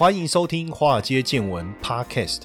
欢迎收听《华尔街见闻》Podcast。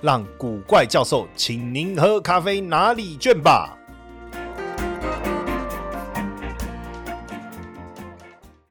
让古怪教授请您喝咖啡拿礼券吧。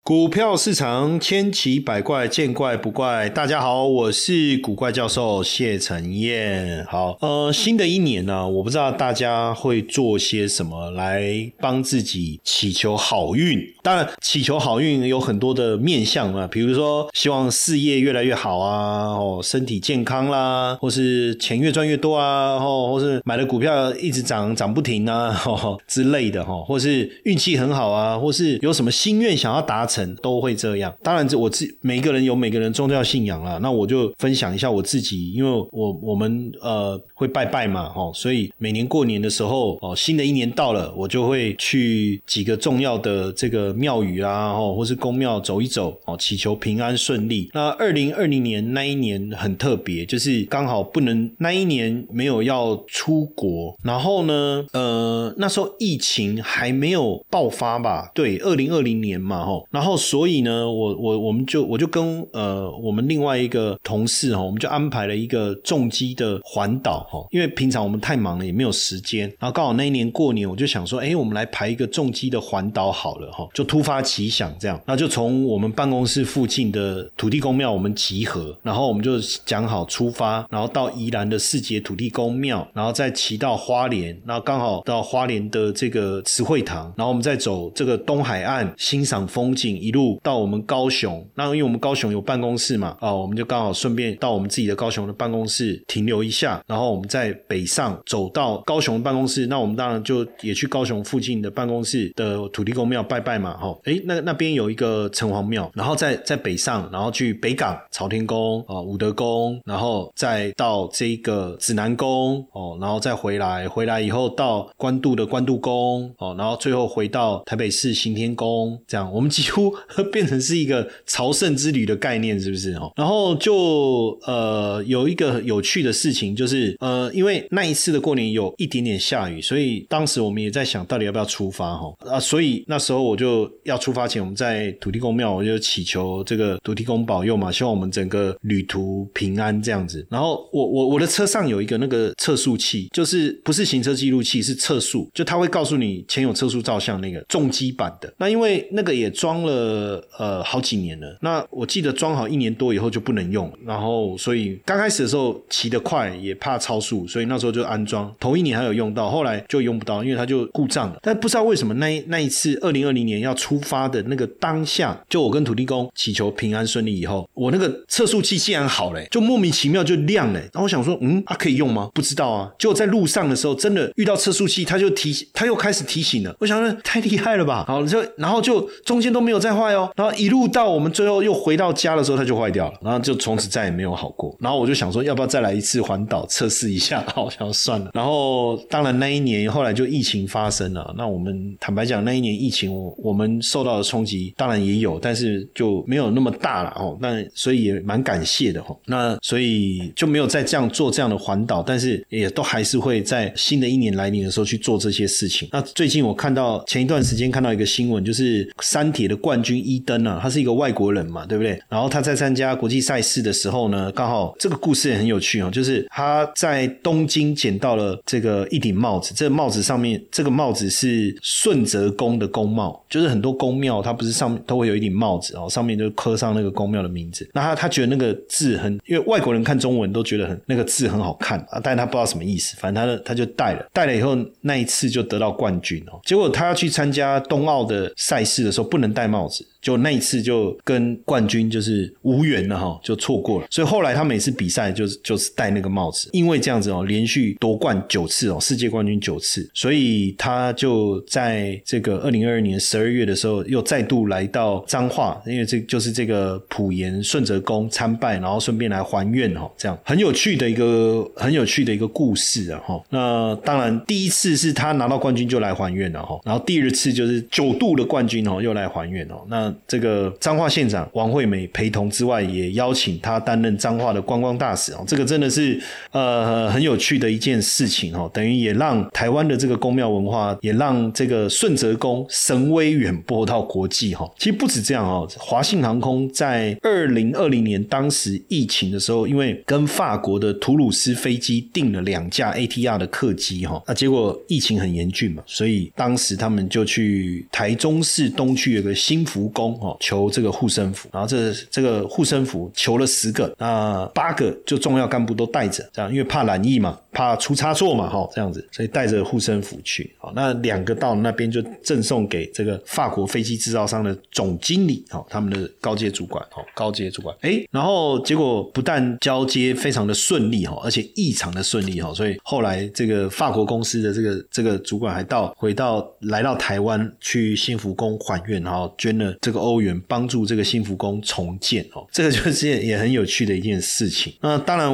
股票市场千奇百怪，见怪不怪。大家好，我是古怪教授谢承彦。好，呃，新的一年呢，我不知道大家会做些什么来帮自己祈求好运。当然，祈求好运有很多的面向啊，比如说希望事业越来越好啊，哦，身体健康啦，或是钱越赚越多啊，哦，或是买的股票一直涨涨不停啊，之类的哈，或是运气很好啊，或是有什么心愿想要达成。都会这样，当然，这我自每个人有每个人宗教信仰啦。那我就分享一下我自己，因为我我们呃会拜拜嘛，哦，所以每年过年的时候，哦，新的一年到了，我就会去几个重要的这个庙宇啊，哦，或是公庙走一走，哦，祈求平安顺利。那二零二零年那一年很特别，就是刚好不能那一年没有要出国，然后呢，呃，那时候疫情还没有爆发吧？对，二零二零年嘛，吼，然后。然后，所以呢，我我我们就我就跟呃我们另外一个同事哈，我们就安排了一个重机的环岛哈，因为平常我们太忙了，也没有时间。然后刚好那一年过年，我就想说，哎，我们来排一个重机的环岛好了哈，就突发奇想这样，那就从我们办公室附近的土地公庙我们集合，然后我们就讲好出发，然后到宜兰的四节土地公庙，然后再骑到花莲，然后刚好到花莲的这个慈惠堂，然后我们再走这个东海岸欣赏风景。一路到我们高雄，那因为我们高雄有办公室嘛，啊，我们就刚好顺便到我们自己的高雄的办公室停留一下，然后我们在北上走到高雄办公室，那我们当然就也去高雄附近的办公室的土地公庙拜拜嘛，哈，哎，那那边有一个城隍庙，然后再在北上，然后去北港朝天宫啊、武德宫，然后再到这个指南宫哦，然后再回来，回来以后到关渡的关渡宫哦，然后最后回到台北市行天宫，这样。我们几乎。变成是一个朝圣之旅的概念，是不是哦？然后就呃有一个有趣的事情，就是呃，因为那一次的过年有一点点下雨，所以当时我们也在想到底要不要出发哈啊，所以那时候我就要出发前，我们在土地公庙，我就祈求这个土地公保佑嘛，希望我们整个旅途平安这样子。然后我我我的车上有一个那个测速器，就是不是行车记录器，是测速，就他会告诉你前有测速照相那个重机版的。那因为那个也装了。呃，好几年了。那我记得装好一年多以后就不能用，然后所以刚开始的时候骑得快也怕超速，所以那时候就安装。头一年还有用到，后来就用不到，因为它就故障了。但不知道为什么那那一次二零二零年要出发的那个当下，就我跟土地公祈求平安顺利以后，我那个测速器竟然好嘞，就莫名其妙就亮嘞。然后我想说，嗯，啊可以用吗？不知道啊。就在路上的时候，真的遇到测速器，它就提醒，它又开始提醒了。我想说，太厉害了吧？好，就然后就中间都没有再。坏哦，然后一路到我们最后又回到家的时候，它就坏掉了，然后就从此再也没有好过。然后我就想说，要不要再来一次环岛测试一下？好，想算了。然后当然那一年后来就疫情发生了。那我们坦白讲，那一年疫情我我们受到的冲击当然也有，但是就没有那么大了哦。那所以也蛮感谢的哦。那所以就没有再这样做这样的环岛，但是也都还是会在新的一年来临的时候去做这些事情。那最近我看到前一段时间看到一个新闻，就是山铁的冠。军伊登啊，他是一个外国人嘛，对不对？然后他在参加国际赛事的时候呢，刚好这个故事也很有趣哦，就是他在东京捡到了这个一顶帽子，这个帽子上面这个帽子是顺泽宫的宫帽，就是很多宫庙它不是上面都会有一顶帽子哦，上面就刻上那个宫庙的名字。那他他觉得那个字很，因为外国人看中文都觉得很那个字很好看啊，但是他不知道什么意思，反正他的他就戴了，戴了以后那一次就得到冠军哦。结果他要去参加冬奥的赛事的时候不能戴帽。帽子。就那一次就跟冠军就是无缘了哈，就错过了。所以后来他每次比赛就是就是戴那个帽子，因为这样子哦，连续夺冠九次哦，世界冠军九次，所以他就在这个二零二二年十二月的时候又再度来到彰化，因为这就是这个普盐顺泽宫参拜，然后顺便来还愿哈，这样很有趣的一个很有趣的一个故事啊哈。那当然第一次是他拿到冠军就来还愿了哈，然后第二次就是九度的冠军哦又来还愿哦那。这个彰化县长王惠美陪同之外，也邀请他担任彰化的观光大使哦。这个真的是呃很有趣的一件事情哦，等于也让台湾的这个宫庙文化，也让这个顺泽宫神威远播到国际哈。其实不止这样哦，华信航空在二零二零年当时疫情的时候，因为跟法国的图鲁斯飞机订了两架 ATR 的客机哈，那结果疫情很严峻嘛，所以当时他们就去台中市东区有个新金福宫。哦，求这个护身符，然后这这个护身符求了十个，那八个就重要干部都带着，这样因为怕染疫嘛，怕出差错嘛，哈，这样子，所以带着护身符去。好，那两个到那边就赠送给这个法国飞机制造商的总经理，哦，他们的高阶主管，哦，高阶主管，哎，然后结果不但交接非常的顺利，哈，而且异常的顺利，哈，所以后来这个法国公司的这个这个主管还到回到来到台湾去幸福宫还愿，然后捐了这个。欧元帮助这个幸福宫重建哦，这个就是也很有趣的一件事情。那当然，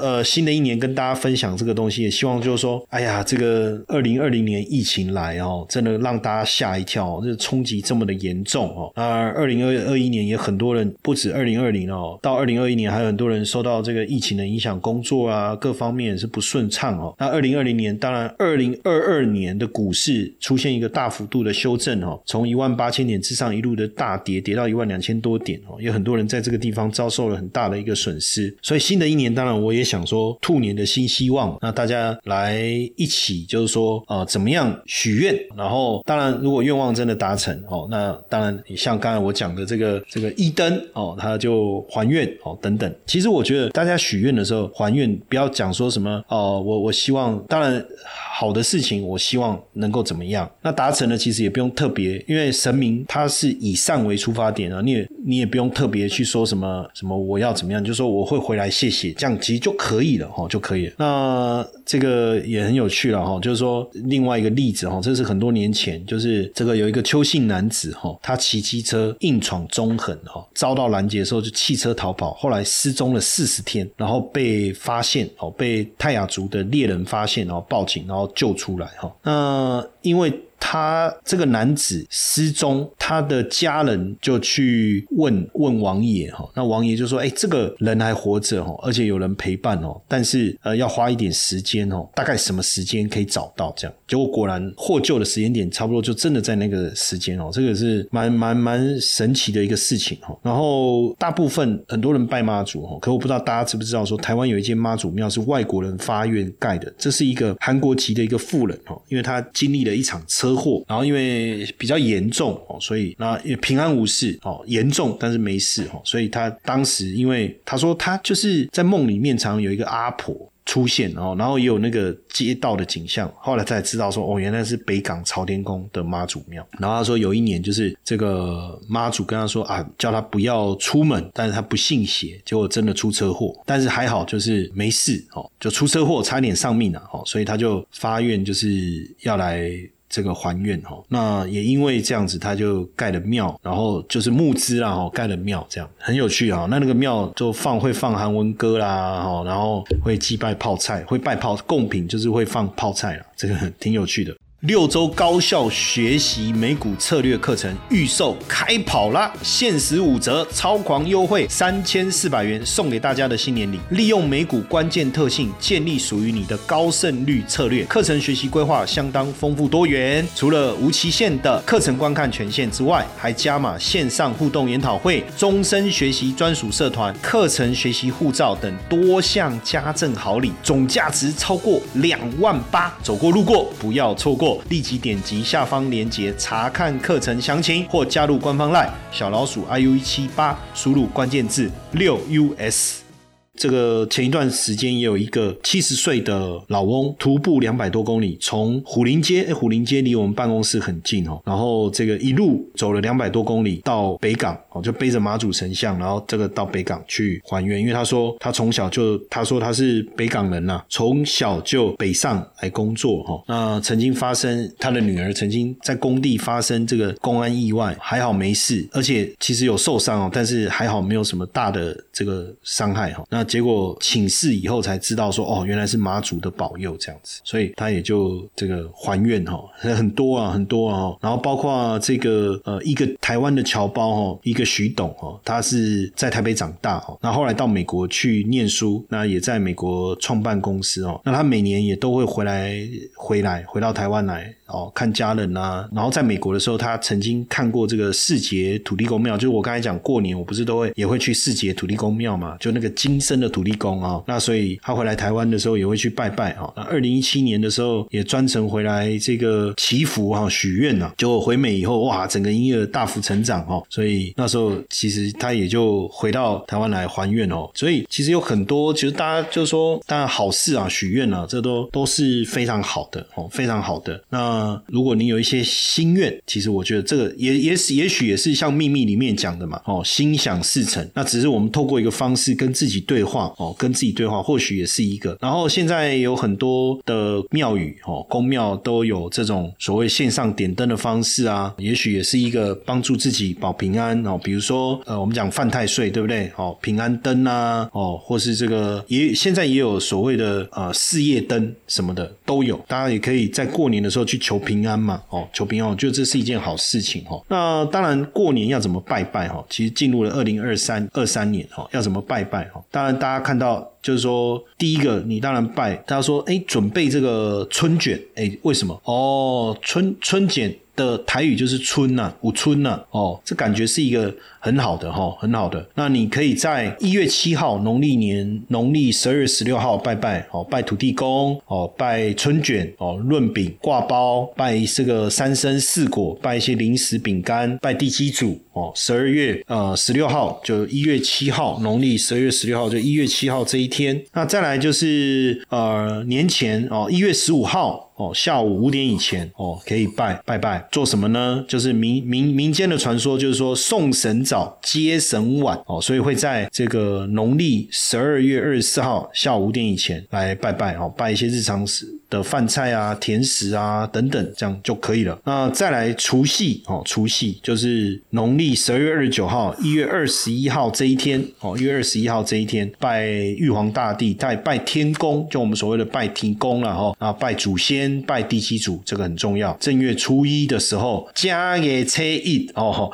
呃，新的一年跟大家分享这个个东西，也希望就是说，哎呀，这个二零二零年疫情来哦，真的让大家吓一跳，这冲击这么的严重哦。那二零二二一年也很多人，不止二零二零哦，到二零二一年还有很多人受到这个疫情的影响，工作啊各方面是不顺畅哦。那二零二零年，当然二零二二年的股市出现一个大幅度的修正哦，从一万八千点之上一路的大。跌跌到一万两千多点哦，有很多人在这个地方遭受了很大的一个损失，所以新的一年当然我也想说兔年的新希望，那大家来一起就是说呃怎么样许愿，然后当然如果愿望真的达成哦，那当然你像刚才我讲的这个这个一灯哦，他就还愿哦等等，其实我觉得大家许愿的时候还愿不要讲说什么哦，我我希望当然。好的事情，我希望能够怎么样？那达成了，其实也不用特别，因为神明他是以善为出发点啊，你也你也不用特别去说什么什么我要怎么样，就说我会回来谢谢，这样其实就可以了哦，就可以了。那呃这个也很有趣了哈，就是说另外一个例子哈，这是很多年前，就是这个有一个邱姓男子哈，他骑机车硬闯中横哈，遭到拦截的时候就弃车逃跑，后来失踪了四十天，然后被发现哦，被泰雅族的猎人发现，然后报警，然后。救出来哈，那因为。他这个男子失踪，他的家人就去问问王爷哈，那王爷就说：“哎，这个人还活着哦，而且有人陪伴哦，但是呃要花一点时间哦，大概什么时间可以找到这样？结果果然获救的时间点差不多就真的在那个时间哦，这个是蛮蛮蛮神奇的一个事情哈。然后大部分很多人拜妈祖哈，可我不知道大家知不知道说，台湾有一间妈祖庙是外国人发愿盖的，这是一个韩国籍的一个妇人哦，因为他经历了一场车。车祸，然后因为比较严重哦，所以那也平安无事哦，严重但是没事哦，所以他当时因为他说他就是在梦里面常有一个阿婆出现哦，然后也有那个街道的景象，后来才知道说哦，原来是北港朝天宫的妈祖庙。然后他说有一年就是这个妈祖跟他说啊，叫他不要出门，但是他不信邪，结果真的出车祸，但是还好就是没事哦，就出车祸差点丧命了哦，所以他就发愿就是要来。这个还愿哈，那也因为这样子，他就盖了庙，然后就是募资啦哈，盖了庙这样很有趣啊。那那个庙就放会放韩文歌啦哈，然后会祭拜泡菜，会拜泡贡品，就是会放泡菜啦，这个挺有趣的。六周高效学习美股策略课程预售开跑啦！限时五折，超狂优惠三千四百元送给大家的新年礼。利用美股关键特性，建立属于你的高胜率策略。课程学习规划相当丰富多元，除了无期限的课程观看权限之外，还加码线上互动研讨会、终身学习专属社团、课程学习护照等多项家政好礼，总价值超过两万八。走过路过，不要错过。立即点击下方链接查看课程详情，或加入官方 LINE 小老鼠 iu 一七八，输入关键字六 us。这个前一段时间也有一个七十岁的老翁徒步两百多公里，从虎林街，虎林街离我们办公室很近哦，然后这个一路走了两百多公里到北港哦，就背着妈祖神像，然后这个到北港去还愿，因为他说他从小就他说他是北港人呐，从小就北上来工作哈，那曾经发生他的女儿曾经在工地发生这个公安意外，还好没事，而且其实有受伤哦，但是还好没有什么大的这个伤害哈。那结果请示以后才知道说哦，原来是妈祖的保佑这样子，所以他也就这个还愿哈，很多啊很多啊，然后包括这个呃一个台湾的侨胞哈，一个徐董哈，他是在台北长大哈，那后来到美国去念书，那也在美国创办公司哦，那他每年也都会回来回来回到台湾来。哦，看家人啊，然后在美国的时候，他曾经看过这个世杰土地公庙，就是我刚才讲过年，我不是都会也会去世杰土地公庙嘛，就那个金身的土地公啊，那所以他回来台湾的时候也会去拜拜啊。那二零一七年的时候也专程回来这个祈福哈许愿啊。结果回美以后哇，整个音乐大幅成长哦，所以那时候其实他也就回到台湾来还愿哦，所以其实有很多其实大家就说当然好事啊许愿啊，这都都是非常好的哦，非常好的。那如果你有一些心愿，其实我觉得这个也也是也许也是像秘密里面讲的嘛，哦，心想事成。那只是我们透过一个方式跟自己对话，哦，跟自己对话，或许也是一个。然后现在有很多的庙宇，哦，宫庙都有这种所谓线上点灯的方式啊，也许也是一个帮助自己保平安哦。比如说，呃，我们讲犯太岁，对不对？哦，平安灯啊，哦，或是这个也现在也有所谓的呃事业灯什么的都有，大家也可以在过年的时候去。求平安嘛，哦，求平安，我觉得这是一件好事情哦。那当然，过年要怎么拜拜哈？其实进入了二零二三二三年哈，要怎么拜拜哈？当然，大家看到就是说，第一个你当然拜，他说哎，准备这个春卷，哎，为什么？哦，春春卷的台语就是春呐，五春呐，哦，这感觉是一个。很好的哈，很好的。那你可以在一月七号农历年农历十二月十六号拜拜哦，拜土地公哦，拜春卷哦，润饼挂包，拜这个三生四果，拜一些零食饼干，拜地基主哦。十二月呃十六号就一月七号农历十二月十六号就一月七号这一天。那再来就是呃年前哦一月十五号哦下午五点以前哦可以拜拜拜做什么呢？就是民民民间的传说就是说送神。早接神晚哦，所以会在这个农历十二月二十四号下午五点以前来拜拜哦，拜一些日常时的饭菜啊、甜食啊等等，这样就可以了。那再来除夕哦，除夕就是农历十二月二十九号、一月二十一号这一天哦，一月二十一号这一天拜玉皇大帝，再拜天公，就我们所谓的拜天公了哈啊，拜祖先、拜地基主，这个很重要。正月初一的时候，家也车一哦。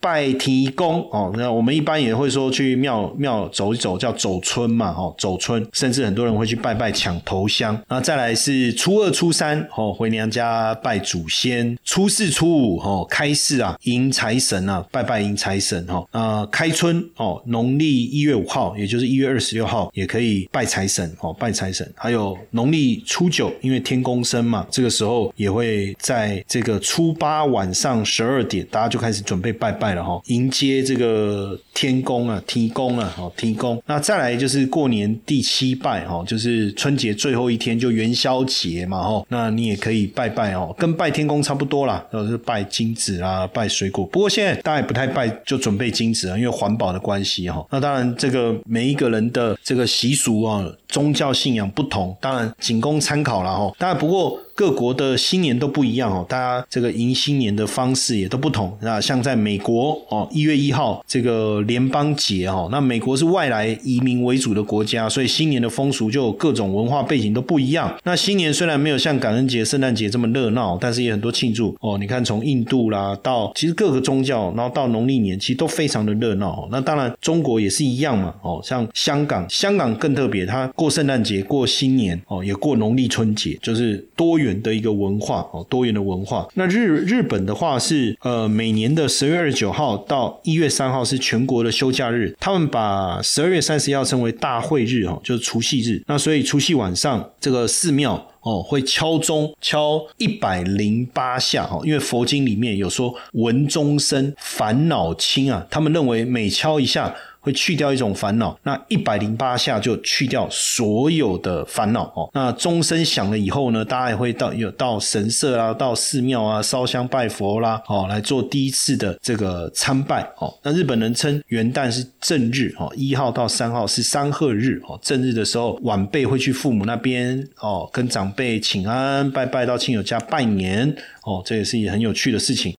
拜提公哦，那我们一般也会说去庙庙走一走，叫走村嘛，哦，走村，甚至很多人会去拜拜抢头香。那再来是初二、初三哦，回娘家拜祖先；初四、初五哦，开市啊，迎财神啊，拜拜迎财神哈。啊，开春哦，农历一月五号，也就是一月二十六号，也可以拜财神哦，拜财神。还有农历初九，因为天公生嘛，这个时候也会在这个初八晚上十二点，大家就开始准备拜拜。了哈，迎接这个天公啊，天公啊，哦，天公。那再来就是过年第七拜哈，就是春节最后一天就元宵节嘛哈。那你也可以拜拜哦，跟拜天公差不多啦，就是拜金子啊，拜水果。不过现在大家也不太拜，就准备金子啊，因为环保的关系哈。那当然，这个每一个人的这个习俗啊，宗教信仰不同，当然仅供参考了哈。当然不过。各国的新年都不一样哦，大家这个迎新年的方式也都不同啊。像在美国哦，一月一号这个联邦节哦，那美国是外来移民为主的国家，所以新年的风俗就各种文化背景都不一样。那新年虽然没有像感恩节、圣诞节这么热闹，但是也很多庆祝哦。你看从印度啦到其实各个宗教，然后到农历年其实都非常的热闹。那当然中国也是一样嘛哦，像香港，香港更特别，它过圣诞节、过新年哦，也过农历春节，就是多元。的一个文化哦，多元的文化。那日日本的话是呃，每年的十月二十九号到一月三号是全国的休假日，他们把十二月三十一号称为大会日哦，就是除夕日。那所以除夕晚上这个寺庙哦会敲钟敲一百零八下哦，因为佛经里面有说闻钟声烦恼轻啊，他们认为每敲一下。会去掉一种烦恼。那一百零八下就去掉所有的烦恼哦。那钟声响了以后呢，大家也会到有到神社啊，到寺庙啊烧香拜佛啦，哦，来做第一次的这个参拜哦。那日本人称元旦是正日哦，一号到三号是三贺日哦。正日的时候，晚辈会去父母那边哦，跟长辈请安，拜拜到亲友家拜年哦，这也是一很有趣的事情。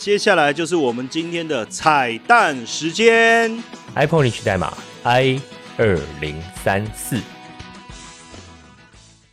接下来就是我们今天的彩蛋时间，iPhone 领取代码 i 二零三四。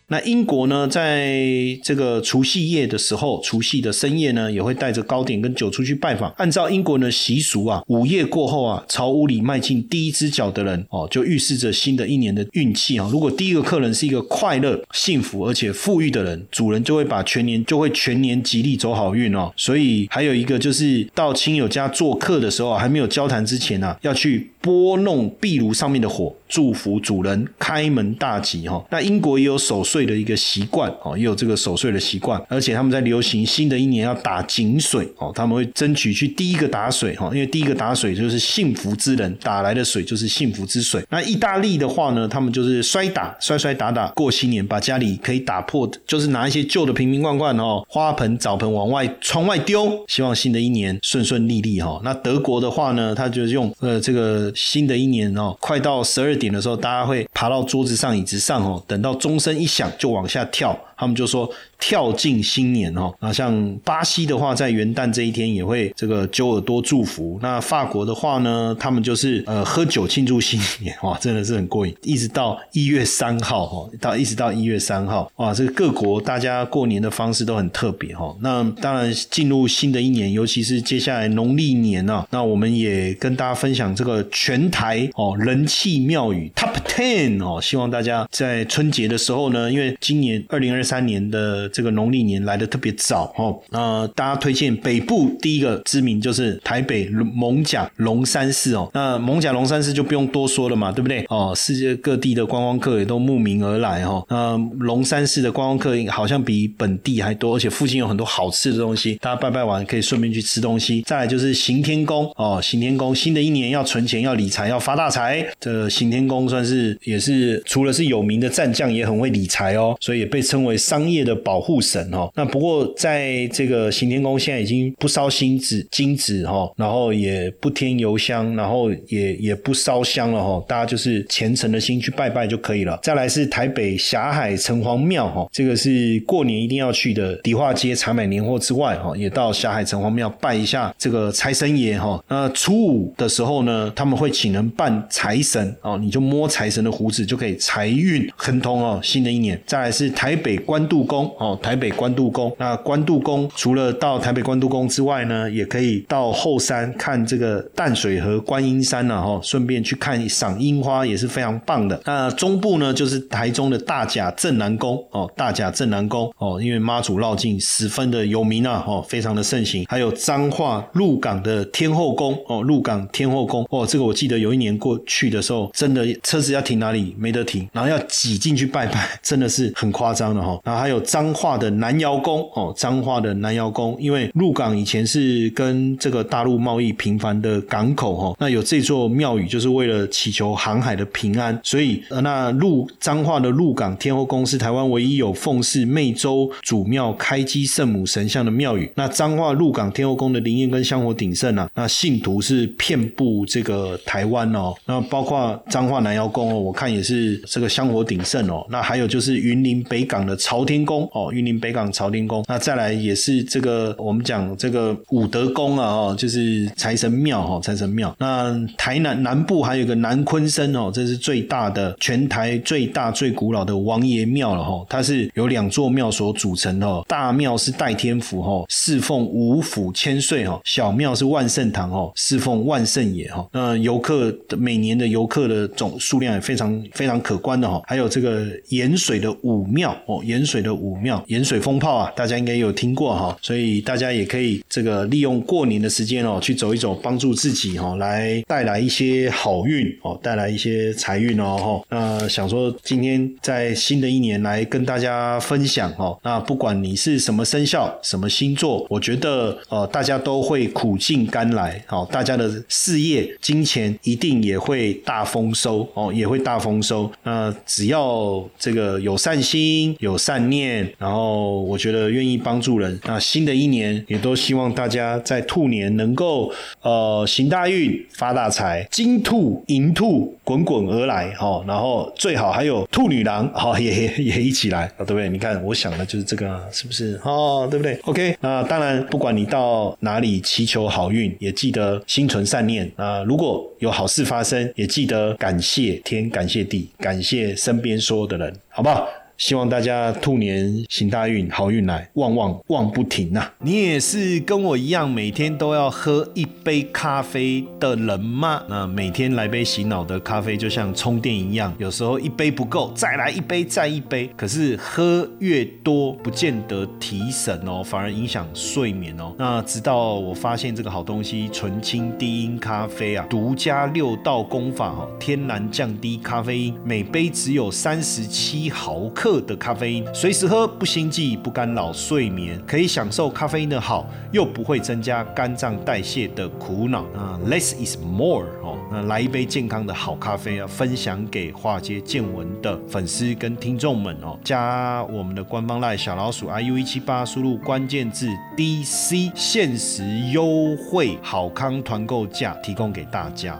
那英国呢，在这个除夕夜的时候，除夕的深夜呢，也会带着糕点跟酒出去拜访。按照英国的习俗啊，午夜过后啊，朝屋里迈进第一只脚的人哦，就预示着新的一年的运气啊。如果第一个客人是一个快乐、幸福而且富裕的人，主人就会把全年就会全年吉利走好运哦。所以还有一个就是到亲友家做客的时候，还没有交谈之前呢，要去 拨弄壁炉上面的火，祝福主人开门大吉哈。那英国也有守岁。的一个习惯哦，也有这个守岁的习惯，而且他们在流行新的一年要打井水哦，他们会争取去第一个打水哈，因为第一个打水就是幸福之人打来的水就是幸福之水。那意大利的话呢，他们就是摔打摔摔打打过新年，把家里可以打破，就是拿一些旧的瓶瓶罐罐哦，花盆澡盆往外窗外丢，希望新的一年顺顺利利哈。那德国的话呢，他就是用呃这个新的一年哦，快到十二点的时候，大家会爬到桌子上椅子上哦，等到钟声一响。就往下跳。他们就说跳进新年哦，那像巴西的话，在元旦这一天也会这个揪耳朵祝福。那法国的话呢，他们就是呃喝酒庆祝新年，哇，真的是很过瘾。一直到一月三号哈，到一直到一月三号，哇，这个各国大家过年的方式都很特别哈。那当然进入新的一年，尤其是接下来农历年呢，那我们也跟大家分享这个全台哦人气庙宇 Top Ten 哦，希望大家在春节的时候呢，因为今年二零二。三年的这个农历年来的特别早哦，那大家推荐北部第一个知名就是台北蒙甲龙山寺哦，那蒙甲龙山寺就不用多说了嘛，对不对？哦，世界各地的观光客也都慕名而来哈，那龙山寺的观光客好像比本地还多，而且附近有很多好吃的东西，大家拜拜完可以顺便去吃东西。再来就是行天宫哦，行天宫新的一年要存钱、要理财、要发大财，这行天宫算是也是除了是有名的战将，也很会理财哦，所以也被称为。商业的保护神哦，那不过在这个行天宫现在已经不烧金纸金纸哈，然后也不添油香，然后也也不烧香了哈，大家就是虔诚的心去拜拜就可以了。再来是台北霞海城隍庙哈，这个是过年一定要去的迪化街采买年货之外哈，也到霞海城隍庙拜一下这个财神爷哈。那初五的时候呢，他们会请人扮财神哦，你就摸财神的胡子就可以财运亨通哦，新的一年。再来是台北。关渡宫哦，台北关渡宫。那关渡宫除了到台北关渡宫之外呢，也可以到后山看这个淡水河观音山呢，哈，顺便去看赏樱花也是非常棒的。那中部呢，就是台中的大甲镇南宫哦，大甲镇南宫哦，因为妈祖绕境十分的有名啊，哦，非常的盛行。还有彰化鹿港的天后宫哦，鹿港天后宫哦，这个我记得有一年过去的时候，真的车子要停哪里没得停，然后要挤进去拜拜，真的是很夸张的哈。然后还有彰化的南窑宫哦，彰化的南窑宫，因为鹿港以前是跟这个大陆贸易频繁的港口哦，那有这座庙宇就是为了祈求航海的平安，所以呃那鹿彰化的鹿港天后宫是台湾唯一有奉祀湄洲祖庙开基圣母神像的庙宇。那彰化鹿港天后宫的灵验跟香火鼎盛啊，那信徒是遍布这个台湾哦，那包括彰化南窑宫哦，我看也是这个香火鼎盛哦。那还有就是云林北港的。朝天宫哦，云林北港朝天宫，那再来也是这个我们讲这个武德宫啊，哦，就是财神庙哈，财神庙。那台南南部还有个南昆生哦，这是最大的全台最大最古老的王爷庙了哈，它是由两座庙所组成的，大庙是代天府哈，侍奉五府千岁哈，小庙是万圣堂哈，侍奉万圣爷哈。那游客的每年的游客的总数量也非常非常可观的哈，还有这个盐水的武庙哦，盐。盐水的武庙盐水风炮啊，大家应该有听过哈，所以大家也可以这个利用过年的时间哦，去走一走，帮助自己哈，来带来一些好运哦，带来一些财运哦哈。那想说今天在新的一年来跟大家分享哦，那不管你是什么生肖、什么星座，我觉得呃大家都会苦尽甘来哦，大家的事业、金钱一定也会大丰收哦，也会大丰收。那只要这个有善心、有善念，然后我觉得愿意帮助人，那新的一年也都希望大家在兔年能够呃行大运、发大财，金兔银兔滚滚而来哈，然后最好还有兔女郎哈也也一起来啊，对不对？你看我想的就是这个，是不是哦？对不对？OK，那当然，不管你到哪里祈求好运，也记得心存善念啊。如果有好事发生，也记得感谢天、感谢地、感谢身边所有的人，好不好？希望大家兔年行大运，好运来，旺旺旺不停呐！你也是跟我一样，每天都要喝一杯咖啡的人吗？那每天来杯洗脑的咖啡，就像充电一样，有时候一杯不够，再来一杯，再一杯。可是喝越多，不见得提神哦，反而影响睡眠哦。那直到我发现这个好东西——纯青低音咖啡啊，独家六道功法哦，天然降低咖啡因，每杯只有三十七毫克。的咖啡因，随时喝不心悸，不干扰睡眠，可以享受咖啡因的好，又不会增加肝脏代谢的苦恼啊。Less is more 哦，那来一杯健康的好咖啡啊，分享给化街见闻的粉丝跟听众们哦。加我们的官方赖小老鼠 iu 一七八，输入关键字 DC，限时优惠好康团购价提供给大家。